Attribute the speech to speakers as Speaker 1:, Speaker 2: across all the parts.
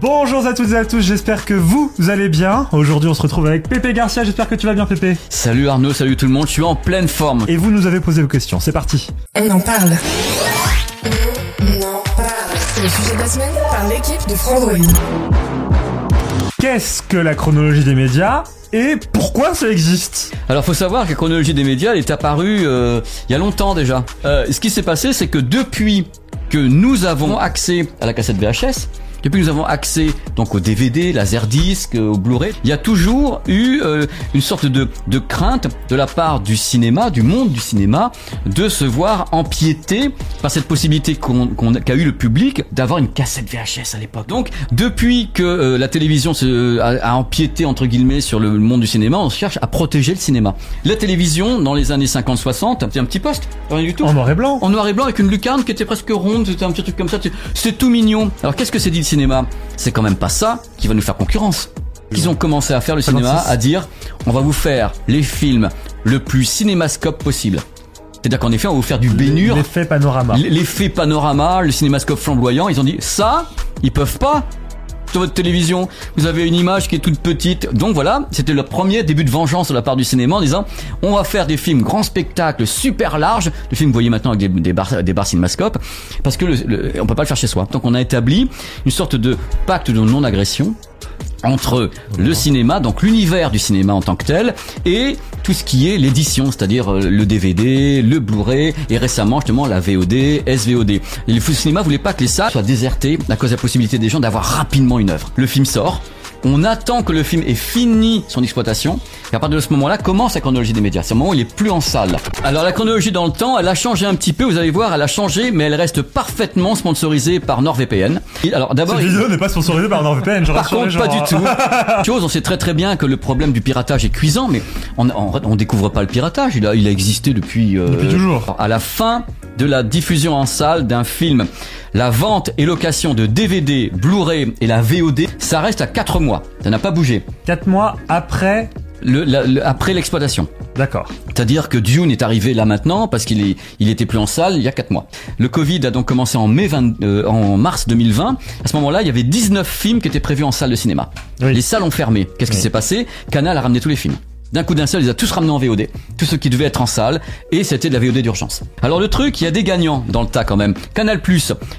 Speaker 1: Bonjour à toutes et à tous, j'espère que vous allez bien. Aujourd'hui on se retrouve avec Pépé Garcia, j'espère que tu vas bien Pépé.
Speaker 2: Salut Arnaud, salut tout le monde, je suis en pleine forme.
Speaker 1: Et vous nous avez posé vos questions, c'est parti.
Speaker 3: On en parle. On en parle. C'est le sujet de la semaine par l'équipe de Frandroid.
Speaker 1: Qu'est-ce que la chronologie des médias et pourquoi ça existe?
Speaker 2: Alors faut savoir que la chronologie des médias elle est apparue euh, il y a longtemps déjà. Euh, ce qui s'est passé c'est que depuis que nous avons accès à la cassette VHS, depuis que nous avons accès donc au DVD, laserdisc, au Blu-ray, il y a toujours eu euh, une sorte de, de crainte de la part du cinéma, du monde du cinéma, de se voir empiété par cette possibilité qu'on qu'on- qu'a eu le public d'avoir une cassette VHS à l'époque. Donc depuis que euh, la télévision se, a, a empiété entre guillemets sur le monde du cinéma, on cherche à protéger le cinéma. La télévision dans les années 50-60, c'était un petit poste, rien du tout.
Speaker 1: En noir et blanc
Speaker 2: En noir et blanc avec une lucarne qui était presque ronde, c'était un petit truc comme ça, c'était tout mignon. Alors qu'est-ce que c'est dit cinéma C'est quand même pas ça qui va nous faire concurrence. Ils ont commencé à faire le cinéma,
Speaker 1: 56.
Speaker 2: à dire on va vous faire les films le plus cinémascope possible. C'est-à-dire qu'en effet on va vous faire du bénur,
Speaker 1: L'effet panorama.
Speaker 2: l'effet panorama, le cinémascope flamboyant. Ils ont dit ça, ils peuvent pas. Sur votre télévision, vous avez une image qui est toute petite. Donc voilà, c'était le premier début de vengeance de la part du cinéma en disant on va faire des films grands spectacles super larges, des films vous voyez maintenant avec des, bars, des cinémascopes, parce que le, le- on peut pas le faire chez soi. Donc on a établi une sorte de pacte de non-agression entre le cinéma, donc l'univers du cinéma en tant que tel, et tout ce qui est l'édition, c'est-à-dire euh, le DVD, le Blu-ray, et récemment justement la VOD, SVOD. Et le cinéma voulait pas que les salles soient désertées à cause de la possibilité des gens d'avoir rapidement une œuvre. Le film sort. On attend que le film ait fini son exploitation et à partir de ce moment-là commence la chronologie des médias. C'est le moment où il est plus en salle. Alors la chronologie dans le temps, elle a changé un petit peu. Vous allez voir, elle a changé, mais elle reste parfaitement sponsorisée par NordVPN. Alors d'abord,
Speaker 1: Cette vidéo n'est pas sponsorisée par NordVPN, je
Speaker 2: par contre, pas du
Speaker 1: hein.
Speaker 2: tout. Chose, on sait très très bien que le problème du piratage est cuisant, mais on, on, on découvre pas le piratage. Il a, il a existé depuis, euh,
Speaker 1: Depuis toujours.
Speaker 2: À la fin de la diffusion en salle d'un film, la vente et location de DVD, Blu-ray et la VOD, ça reste à 4 mois. Ça n'a pas bougé.
Speaker 1: 4 mois après,
Speaker 2: Le, la- le- après l'exploitation.
Speaker 1: d'accord.
Speaker 2: C'est-à-dire que Dune est arrivé là maintenant parce qu'il est, il était plus en salle il y a 4 mois. Le Covid a donc commencé en mai 20 euh, en mars 2020. À ce moment-là, il y avait 19 films qui étaient prévus en salle de cinéma.
Speaker 1: Oui.
Speaker 2: Les salles ont fermé. Qu'est-ce qui
Speaker 1: Oui.
Speaker 2: s'est passé? Canal a ramené tous les films. D'un coup d'un seul, il les a tous ramenés en VOD. Tous ceux qui devaient être en salle. Et c'était de la VOD d'urgence. Alors le truc, il y a des gagnants dans le tas quand même. Canal+.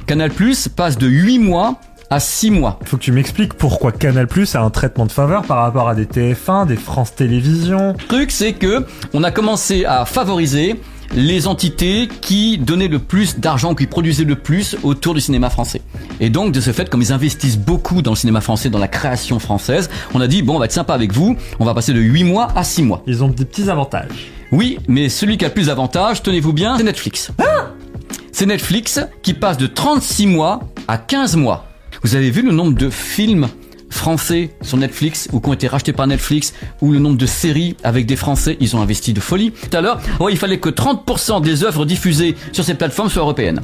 Speaker 2: Canal+, passe de 8 mois à 6 mois.
Speaker 1: Faut que tu m'expliques pourquoi Canal Plus a un traitement de faveur par rapport à des TF1, des France Télévisions.
Speaker 2: Le truc, c'est que on a commencé à favoriser les entités qui donnaient le plus d'argent, qui produisaient le plus autour du cinéma français. Et donc, de ce fait, comme ils investissent beaucoup dans le cinéma français, dans la création française, on a dit, bon, on va être sympa avec vous, on va passer de 8 mois à 6 mois.
Speaker 1: Ils ont des petits avantages.
Speaker 2: Oui, mais celui qui a le plus d'avantages, tenez-vous bien, c'est Netflix. c'est Netflix qui passe de 36 mois à 15 mois. Vous avez vu le nombre de films français sur Netflix ou qui ont été rachetés par Netflix ou le nombre de séries avec des Français, ils ont investi de folie. Tout à l'heure, ouais, il fallait que 30% des œuvres diffusées sur ces plateformes soient européennes.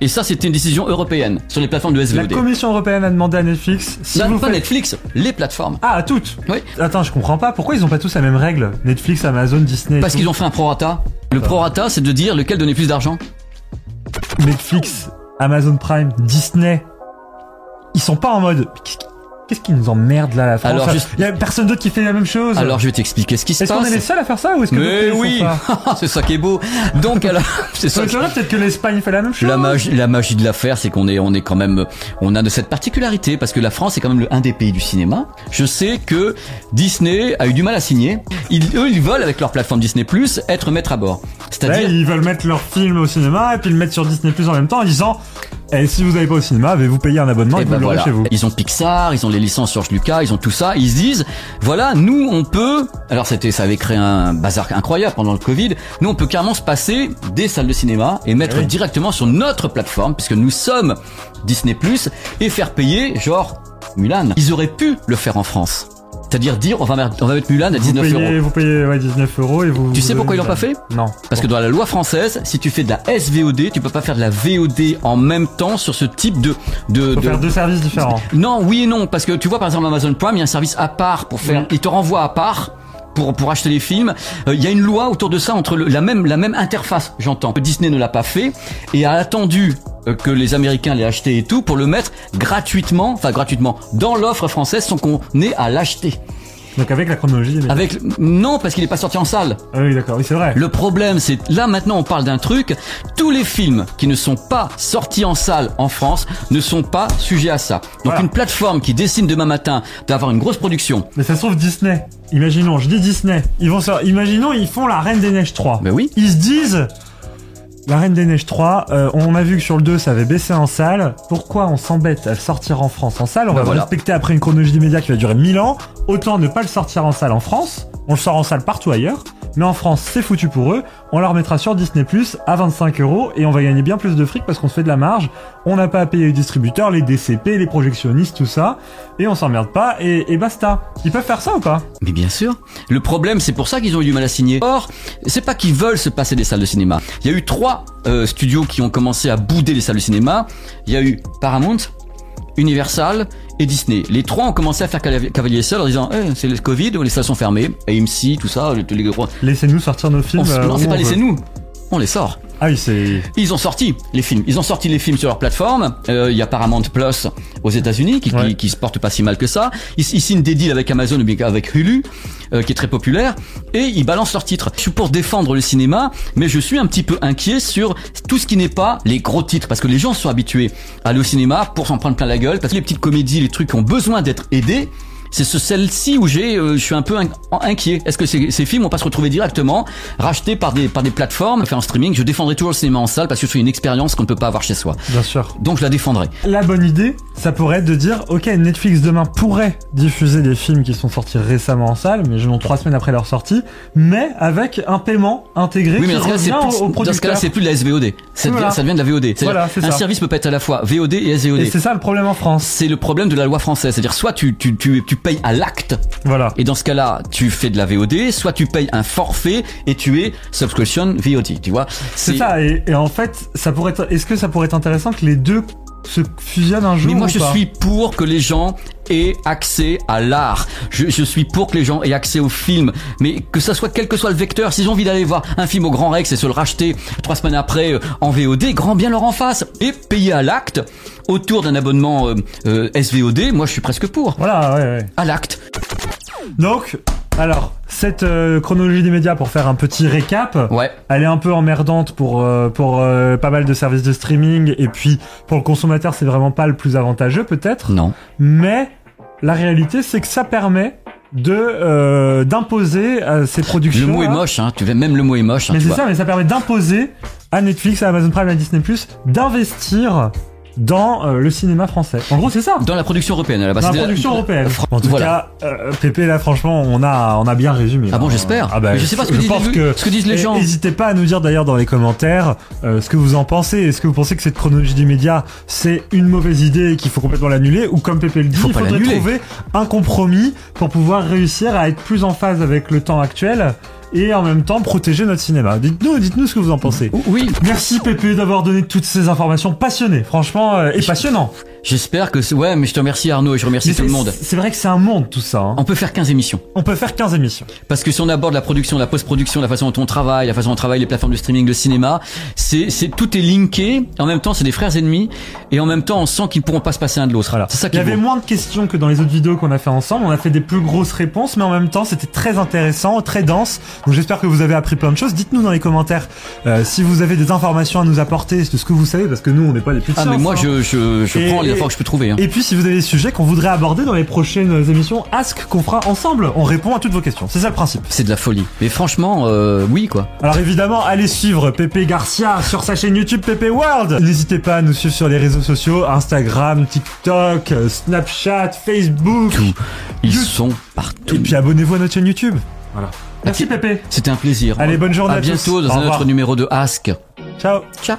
Speaker 2: Et ça, c'était une décision européenne sur les plateformes de
Speaker 1: La
Speaker 2: SVOD.
Speaker 1: Commission européenne a demandé à Netflix si
Speaker 2: Non,
Speaker 1: vous
Speaker 2: pas
Speaker 1: faites-
Speaker 2: Netflix, les plateformes.
Speaker 1: Ah, à toutes
Speaker 2: Oui.
Speaker 1: Attends, je comprends pas. Pourquoi ils ont pas tous la même règle Netflix, Amazon, Disney.
Speaker 2: Parce qu'ils ont fait un prorata. Le prorata, c'est de dire lequel donnait plus d'argent.
Speaker 1: Netflix, Amazon Prime, Disney. Ils sont pas en mode. Qu'est-ce qui- Qu'est-ce qui nous emmerde là, la France
Speaker 2: Alors, juste-
Speaker 1: y a personne d'autre qui fait la même chose.
Speaker 2: Alors, je vais t'expliquer ce qui se
Speaker 1: est-ce qu'on
Speaker 2: passe.
Speaker 1: est les seuls à faire ça ou est-ce que
Speaker 2: Mais oui, c'est ça qui est beau. Donc alors, c'est ça.
Speaker 1: Vrai, peut-être que l'Espagne fait la même chose.
Speaker 2: La magie, la magie de l'affaire, c'est qu'on est, on est quand même, on a de cette particularité parce que la France est quand même le un des pays du cinéma. Je sais que Disney a eu du mal à signer. Ils, eux, ils veulent avec leur plateforme Disney Plus être maître à bord. C'est-à-dire,
Speaker 1: ils veulent mettre leur film au cinéma et puis le mettre sur Disney Plus en même temps en disant Eh, si vous n'allez pas au cinéma, vais vous payer un abonnement et,
Speaker 2: eh
Speaker 1: vous
Speaker 2: ben voilà,
Speaker 1: chez vous.
Speaker 2: ils ont Pixar, ils ont les licences George Lucas, ils ont tout ça. Ils se disent, voilà, nous on peut. Alors c'était, ça avait créé un bazar incroyable pendant le Covid. Nous on peut carrément se passer des salles de cinéma et mettre
Speaker 1: Eh oui.
Speaker 2: directement sur notre plateforme, puisque nous sommes Disney Plus, et faire payer genre Mulan. Ils auraient pu le faire en France. C'est-à-dire dire, on va mettre, on va mettre Mulan à
Speaker 1: Vous
Speaker 2: 19
Speaker 1: payez,
Speaker 2: euros.
Speaker 1: vous payez ouais, 19 euros et vous.
Speaker 2: Tu sais
Speaker 1: vous
Speaker 2: pourquoi ils l'ont pas fait
Speaker 1: Non.
Speaker 2: Parce que dans la loi française, si tu fais de la SVOD, tu peux pas faire de la VOD en même temps sur ce type de de,
Speaker 1: Faut
Speaker 2: de-
Speaker 1: faire deux services différents.
Speaker 2: non, oui et non, parce que tu vois par exemple Amazon Prime, il y a un service à part pour faire,
Speaker 1: Oui.
Speaker 2: il te renvoie à part. Pour, acheter les films, Euh, il y a une loi autour de ça entre la même la même interface, j'entends. Disney ne l'a pas fait et a attendu euh, que les Américains l'aient acheté et tout pour le mettre gratuitement, enfin gratuitement dans l'offre française sans qu'on ait à l'acheter.
Speaker 1: Donc avec la chronologie.
Speaker 2: Avec non parce qu'il est pas sorti en salle.
Speaker 1: Ah oui, d'accord, oui, c'est vrai.
Speaker 2: Le problème, c'est là maintenant on parle d'un truc. Tous les films qui ne sont pas sortis en salle en France ne sont pas sujets à ça. Donc
Speaker 1: Voilà.
Speaker 2: une plateforme qui décide demain matin d'avoir une grosse production.
Speaker 1: Mais ça se trouve Disney. Imaginons, je dis Disney. Ils vont sur... Imaginons, ils font la Reine des Neiges 3.
Speaker 2: Ben oui.
Speaker 1: Ils se disent. La Reine des Neiges 3, euh, on a vu que sur le 2 ça avait baissé en salle. Pourquoi on s'embête à le sortir en France en salle? On
Speaker 2: Ben
Speaker 1: va
Speaker 2: voilà.
Speaker 1: respecter après une chronologie des médias qui va durer 1000 ans. Autant ne pas le sortir en salle en France. On le sort en salle partout ailleurs. Mais en France, c'est foutu pour eux. On leur mettra sur Disney Plus à 25 euros et on va gagner bien plus de fric parce qu'on se fait de la marge. On n'a pas à payer les distributeurs, les DCP, les projectionnistes, tout ça. Et on s'emmerde pas et, basta. Ils peuvent faire ça ou pas?
Speaker 2: Mais bien sûr. Le problème, c'est pour ça qu'ils ont eu du mal à signer. Or, c'est pas qu'ils veulent se passer des salles de cinéma. Il y a eu trois euh, studios qui ont commencé à bouder les salles de cinéma. Il y a eu Paramount, Universal et Disney. Les trois ont commencé à faire cavalier seul en disant Eh, c'est le Covid, les salles sont fermées, AMC, tout ça, les, les gros.
Speaker 1: Laissez-nous sortir nos films.
Speaker 2: On,
Speaker 1: euh,
Speaker 2: non, c'est pas
Speaker 1: veut.
Speaker 2: laissez nous. On les sort.
Speaker 1: Ah oui, c'est.
Speaker 2: Ils ont sorti les films. Ils ont sorti les films sur leur plateforme. Euh, Il y a Paramount Plus aux États-Unis qui,
Speaker 1: Ouais.
Speaker 2: qui, qui se porte pas si mal que ça. Ils, ils signent des deals avec Amazon ou avec Hulu, euh, qui est très populaire, et ils balancent leurs titres. Je suis pour défendre le cinéma, mais je suis un petit peu inquiet sur tout ce qui n'est pas les gros titres, parce que les gens sont habitués à aller au cinéma pour s'en prendre plein la gueule, parce que les petites comédies, les trucs qui ont besoin d'être aidés. C'est ce celle-ci où j'ai, euh, je suis un peu in- inquiet. Est-ce que ces, ces films vont pas se retrouver directement rachetés par des par des plateformes, fait en streaming? Je défendrai toujours le cinéma en salle parce que c'est une expérience qu'on ne peut pas avoir chez soi.
Speaker 1: Bien sûr.
Speaker 2: Donc je la défendrai.
Speaker 1: La bonne idée, ça pourrait être de dire, ok, Netflix demain pourrait diffuser des films qui sont sortis récemment en salle, mais genre trois semaines après leur sortie, mais avec un paiement intégré
Speaker 2: Oui, mais
Speaker 1: qui revient
Speaker 2: plus-
Speaker 1: au,
Speaker 2: dans ce cas-là, c'est plus de la SVOD. Ça devient,
Speaker 1: Voilà.
Speaker 2: ça devient de la VOD.
Speaker 1: Voilà, c'est
Speaker 2: un
Speaker 1: ça.
Speaker 2: service peut pas être à la fois VOD et SVOD.
Speaker 1: Et c'est ça le problème en France.
Speaker 2: C'est le problème de la loi française. C'est-à-dire, soit tu, tu, tu, tu payes à l'acte,
Speaker 1: Voilà.
Speaker 2: et dans ce cas-là, tu fais de la VOD, soit tu payes un forfait et tu es subscription VOD, tu vois.
Speaker 1: C'est ça, et, et en fait, ça pourrait être, est-ce que ça pourrait être intéressant que les deux se fusionnent un jour
Speaker 2: Mais moi,
Speaker 1: ou
Speaker 2: je
Speaker 1: pas
Speaker 2: suis pour que les gens aient accès à l'art. Je, je suis pour que les gens aient accès au film. Mais que ça soit quel que soit le vecteur, s'ils ont envie d'aller voir un film au Grand Rex et se le racheter trois semaines après euh, en VOD, grand bien leur en face. Et payer à l'acte autour d'un abonnement euh, euh, SVOD, moi je suis presque pour.
Speaker 1: Voilà, ouais, ouais.
Speaker 2: À l'acte.
Speaker 1: Donc, alors, cette euh, chronologie des médias, pour faire un petit récap,
Speaker 2: Ouais.
Speaker 1: elle est un peu emmerdante pour, euh, pour euh, pas mal de services de streaming, et puis pour le consommateur, c'est vraiment pas le plus avantageux peut-être,
Speaker 2: Non.
Speaker 1: mais la réalité, c'est que ça permet de euh, d'imposer à ces productions.
Speaker 2: Le mot est moche, hein. Tu veux même le mot est moche. Hein,
Speaker 1: Mais c'est ça, mais ça permet d'imposer à Netflix, à Amazon Prime, à Disney+, d'investir dans euh, le cinéma français. En gros, c'est ça.
Speaker 2: Dans la production européenne, à la base.
Speaker 1: Dans la production européenne. En tout
Speaker 2: voilà.
Speaker 1: cas, euh, Pépé, là, franchement, on a, on a bien résumé.
Speaker 2: Ah bon, j'espère.
Speaker 1: Ah bah,
Speaker 2: Mais je sais pas ce que disent
Speaker 1: pense
Speaker 2: les-
Speaker 1: que-
Speaker 2: ce que disent les gens.
Speaker 1: N'hésitez pas à nous dire d'ailleurs dans les commentaires euh, ce que vous en pensez. Est-ce que vous pensez que cette chronologie des médias, c'est une mauvaise idée et qu'il faut complètement l'annuler? Ou comme Pépé le dit,
Speaker 2: Faut
Speaker 1: il faudrait trouver un compromis pour pouvoir réussir à être plus en phase avec le temps actuel et en même temps protéger notre cinéma. Dites-nous, dites-nous ce que vous en pensez.
Speaker 2: Oui.
Speaker 1: Merci Pépé d'avoir donné toutes ces informations passionnées, franchement, euh, et passionnant.
Speaker 2: J'espère que c'est, ouais, mais je te remercie Arnaud et je remercie
Speaker 1: Mais
Speaker 2: tout le
Speaker 1: c'est-
Speaker 2: monde.
Speaker 1: C'est vrai que c'est un monde tout ça. hein.
Speaker 2: On peut faire 15 émissions.
Speaker 1: On peut faire 15 émissions.
Speaker 2: Parce que si on aborde la production, la post-production, la façon dont on travaille, la façon dont on travaille les plateformes de streaming, le cinéma, c'est, c'est, tout est linké. En même temps, c'est des frères ennemis. Et en même temps, on sent qu'ils pourront pas se passer un de l'autre.
Speaker 1: Voilà.
Speaker 2: C'est ça
Speaker 1: Il
Speaker 2: qui
Speaker 1: y
Speaker 2: est
Speaker 1: avait
Speaker 2: beau.
Speaker 1: moins de questions que dans les autres vidéos qu'on a fait ensemble. On a fait des plus grosses réponses, mais en même temps, c'était très intéressant, très dense. Donc j'espère que vous avez appris plein de choses. Dites-nous dans les commentaires euh, si vous avez des informations à nous apporter de ce que vous savez, parce que nous, on n'est pas les plus de
Speaker 2: Ah, mais
Speaker 1: science,
Speaker 2: moi,
Speaker 1: hein.
Speaker 2: je, je, je
Speaker 1: Et-
Speaker 2: prends il y a
Speaker 1: Et-
Speaker 2: fort que je peux trouver. Hein.
Speaker 1: Et puis si vous avez des sujets qu'on voudrait aborder dans les prochaines émissions Ask qu'on fera ensemble, on répond à toutes vos questions. C'est ça le principe.
Speaker 2: C'est de la folie. Mais franchement, euh, oui quoi.
Speaker 1: Alors évidemment, allez suivre Pépé Garcia sur sa chaîne YouTube Pépé World. N'hésitez pas à nous suivre sur les réseaux sociaux, Instagram, TikTok, Snapchat, Facebook.
Speaker 2: Tout. Ils
Speaker 1: You-
Speaker 2: sont partout.
Speaker 1: Et puis abonnez-vous à notre chaîne YouTube. Voilà. Merci Pépé.
Speaker 2: C'était un plaisir.
Speaker 1: Allez, bonne journée
Speaker 2: à
Speaker 1: à tous.
Speaker 2: bientôt dans
Speaker 1: Au
Speaker 2: un
Speaker 1: revoir.
Speaker 2: autre numéro de Ask.
Speaker 1: Ciao.
Speaker 2: Ciao.